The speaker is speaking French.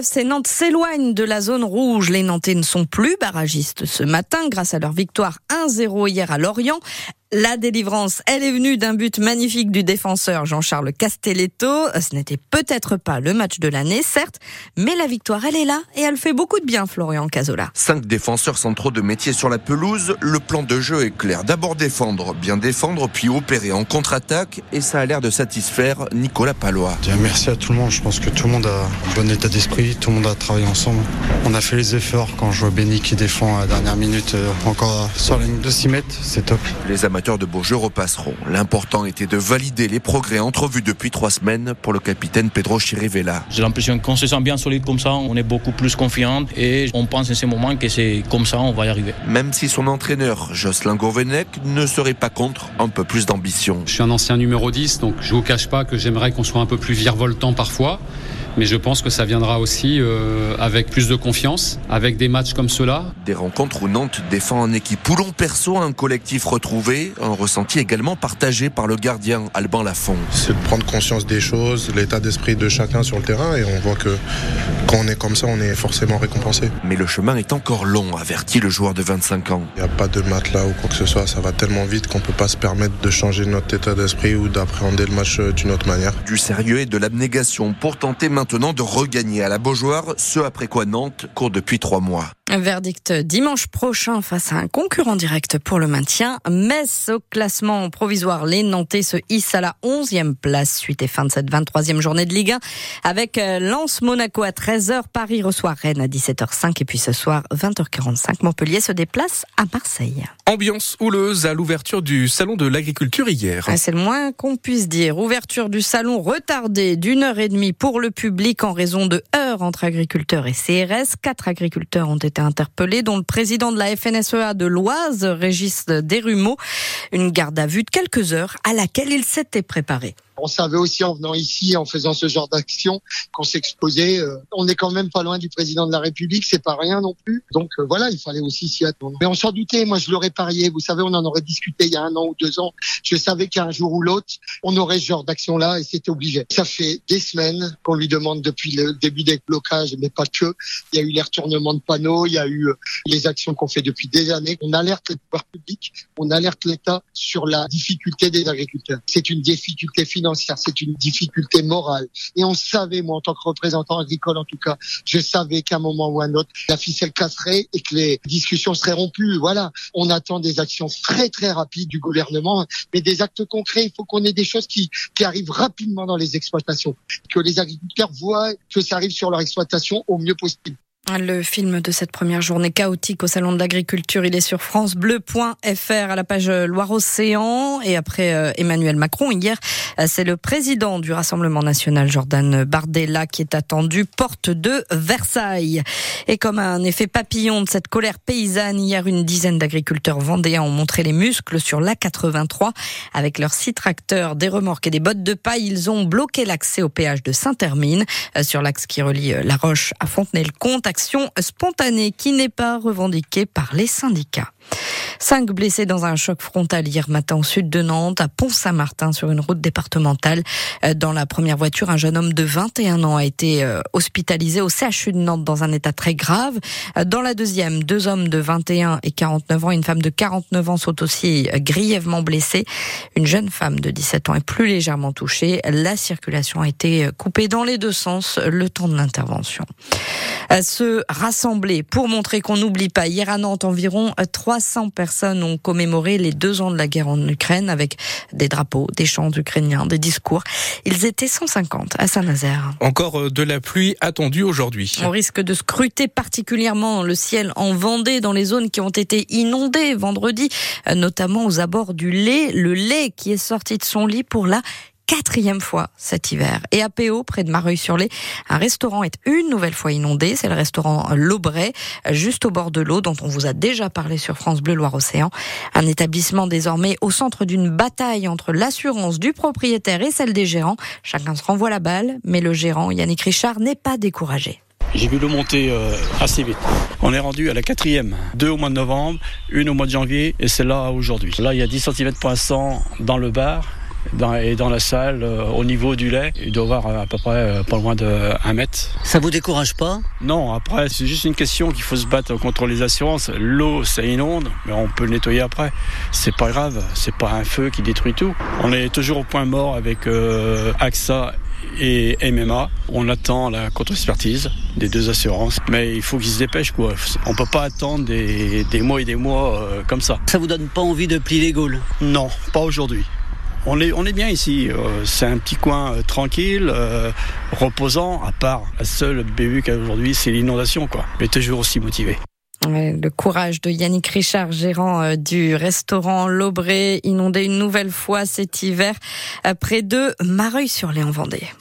FC Nantes s'éloigne de la zone rouge. Les Nantais ne sont plus barragistes ce matin grâce à leur victoire 1-0 hier à Lorient. La délivrance, elle est venue d'un but magnifique du défenseur Jean-Charles Castelletto. Ce n'était peut-être pas le match de l'année, certes, mais la victoire, elle est là et elle fait beaucoup de bien, Florian Cazola. Cinq défenseurs sans trop de métier sur la pelouse. Le plan de jeu est clair. D'abord défendre, bien défendre, puis opérer en contre-attaque et ça a l'air de satisfaire Nicolas Palois. Merci à tout le monde. Je pense que tout le monde a un bon état d'esprit. Tout le monde a travaillé ensemble. On a fait les efforts quand je vois Benny qui défend à la dernière minute euh, encore sur la ligne de 6 mètres. C'est top. Les amateurs de beaux jeux repasseront. L'important était de valider les progrès entrevus depuis trois semaines pour le capitaine Pedro Chirivella. J'ai l'impression qu'on se sent bien solide comme ça, on est beaucoup plus confiant et on pense en ce moment que c'est comme ça, on va y arriver. Même si son entraîneur, Jocelyn Gourvenec, ne serait pas contre un peu plus d'ambition. Je suis un ancien numéro 10, donc je vous cache pas que j'aimerais qu'on soit un peu plus virevoltant parfois mais je pense que ça viendra aussi euh, avec plus de confiance, avec des matchs comme cela. Des rencontres où Nantes défend en équipe, où l'on perçoit un collectif retrouvé, un ressenti également partagé par le gardien Alban Lafont. C'est de prendre conscience des choses, l'état d'esprit de chacun sur le terrain, et on voit que quand on est comme ça, on est forcément récompensé. Mais le chemin est encore long, avertit le joueur de 25 ans. Il n'y a pas de matelas ou quoi que ce soit, ça va tellement vite qu'on ne peut pas se permettre de changer notre état d'esprit ou d'appréhender le match euh, d'une autre manière. Du sérieux et de l'abnégation pour tenter maintenant de regagner à la Beaujoire, ce après quoi Nantes court depuis trois mois. Verdict dimanche prochain face à un concurrent direct pour le maintien. Metz au classement provisoire. Les Nantais se hissent à la 11e place suite et fin de cette 23e journée de Ligue 1 avec euh, Lens Monaco à 13h. Paris reçoit Rennes à 17h05 et puis ce soir 20h45 Montpellier se déplace à Marseille. Ambiance houleuse à l'ouverture du salon de l'agriculture hier. Ah, c'est le moins qu'on puisse dire. Ouverture du salon retardée d'une heure et demie pour le public en raison de heures entre agriculteurs et CRS. Quatre agriculteurs ont été interpellés, dont le président de la FNSEA de l'Oise, Régis Desrumeaux. Une garde à vue de quelques heures à laquelle il s'était préparé. On savait aussi en venant ici, en faisant ce genre d'action, qu'on s'exposait. Euh, on n'est quand même pas loin du président de la République, c'est pas rien non plus. Donc euh, voilà, il fallait aussi s'y attendre. Mais on s'en doutait, moi je l'aurais parié. Vous savez, on en aurait discuté il y a un an ou deux ans. Je savais qu'un jour ou l'autre, on aurait ce genre d'action-là et c'était obligé. Ça fait des semaines qu'on lui demande depuis le début des blocages, mais pas que. Il y a eu les retournements de panneaux, il y a eu euh, les actions qu'on fait depuis des années. On alerte le pouvoir public, on alerte l'État sur la difficulté des agriculteurs. C'est une difficulté financière c'est une difficulté morale. Et on savait, moi, en tant que représentant agricole, en tout cas, je savais qu'à un moment ou à un autre, la ficelle casserait et que les discussions seraient rompues. Voilà. On attend des actions très, très rapides du gouvernement, mais des actes concrets. Il faut qu'on ait des choses qui, qui arrivent rapidement dans les exploitations, que les agriculteurs voient que ça arrive sur leur exploitation au mieux possible. Le film de cette première journée chaotique au Salon de l'Agriculture, il est sur francebleu.fr à la page Loire-Océan. Et après euh, Emmanuel Macron, hier, euh, c'est le président du Rassemblement national, Jordan Bardella, qui est attendu porte de Versailles. Et comme un effet papillon de cette colère paysanne, hier, une dizaine d'agriculteurs vendéens ont montré les muscles sur l'A83. Avec leurs six tracteurs, des remorques et des bottes de paille, ils ont bloqué l'accès au péage de Saint-Hermine, euh, sur l'axe qui relie La Roche à Fontenay-le-Comte spontanée qui n'est pas revendiquée par les syndicats. Cinq blessés dans un choc frontal hier matin au sud de Nantes, à Pont-Saint-Martin, sur une route départementale. Euh, dans la première voiture, un jeune homme de 21 ans a été euh, hospitalisé au CHU de Nantes dans un état très grave. Euh, dans la deuxième, deux hommes de 21 et 49 ans, une femme de 49 ans sont aussi grièvement blessés. Une jeune femme de 17 ans est plus légèrement touchée. La circulation a été coupée dans les deux sens le temps de l'intervention. Se rassembler pour montrer qu'on n'oublie pas. Hier à Nantes, environ 300 personnes ont commémoré les deux ans de la guerre en Ukraine avec des drapeaux, des chants ukrainiens, des discours. Ils étaient 150 à Saint-Nazaire. Encore euh, de la pluie attendue aujourd'hui. On risque de scruter particulièrement le ciel en Vendée dans les zones qui ont été inondées vendredi, euh, notamment aux abords du lait. Le lait qui est sorti de son lit pour la quatrième fois cet hiver. Et à Péo, près de Mareuil-sur-Lay, un restaurant est une nouvelle fois inondé. C'est le restaurant L'Aubray, juste au bord de l'eau, dont on vous a déjà parlé sur France Bleu Loire-Océan. Un établissement désormais au centre d'une bataille entre l'assurance du propriétaire et celle des gérants. Chacun se renvoie la balle, mais le gérant Yannick Richard n'est pas découragé. J'ai vu l'eau monter euh, assez vite. On est rendu à la quatrième. Deux au mois de novembre, une au mois de janvier et c'est là aujourd'hui. Là, il y a 10 cm dans le bar Dans, et dans la salle, euh, au niveau du lait, il doit y avoir à peu près euh, pas loin de 1 mètre. Ça vous décourage pas? Non, après, c'est juste une question qu'il faut se battre contre les assurances. L'eau, ça inonde, mais on peut le nettoyer après. C'est pas grave, c'est pas un feu qui détruit tout. On est toujours au point mort avec euh, AXA et MMA. On attend la contre-expertise des deux assurances, mais il faut qu'ils se dépêchent quoi. On peut pas attendre des, des mois et des mois euh, comme ça. Ça vous donne pas envie de plier les Gaules? Non, pas aujourd'hui. On est, on est bien ici. Euh, c'est un petit coin euh, tranquille, euh, reposant, à part la seule bévue qu'il aujourd'hui, c'est l'inondation, quoi. Mais toujours aussi motivé. Le courage de Yannick Richard, gérant du restaurant L'Aubré, inondé une nouvelle fois cet hiver près de Mareuil-sur-les en Vendée.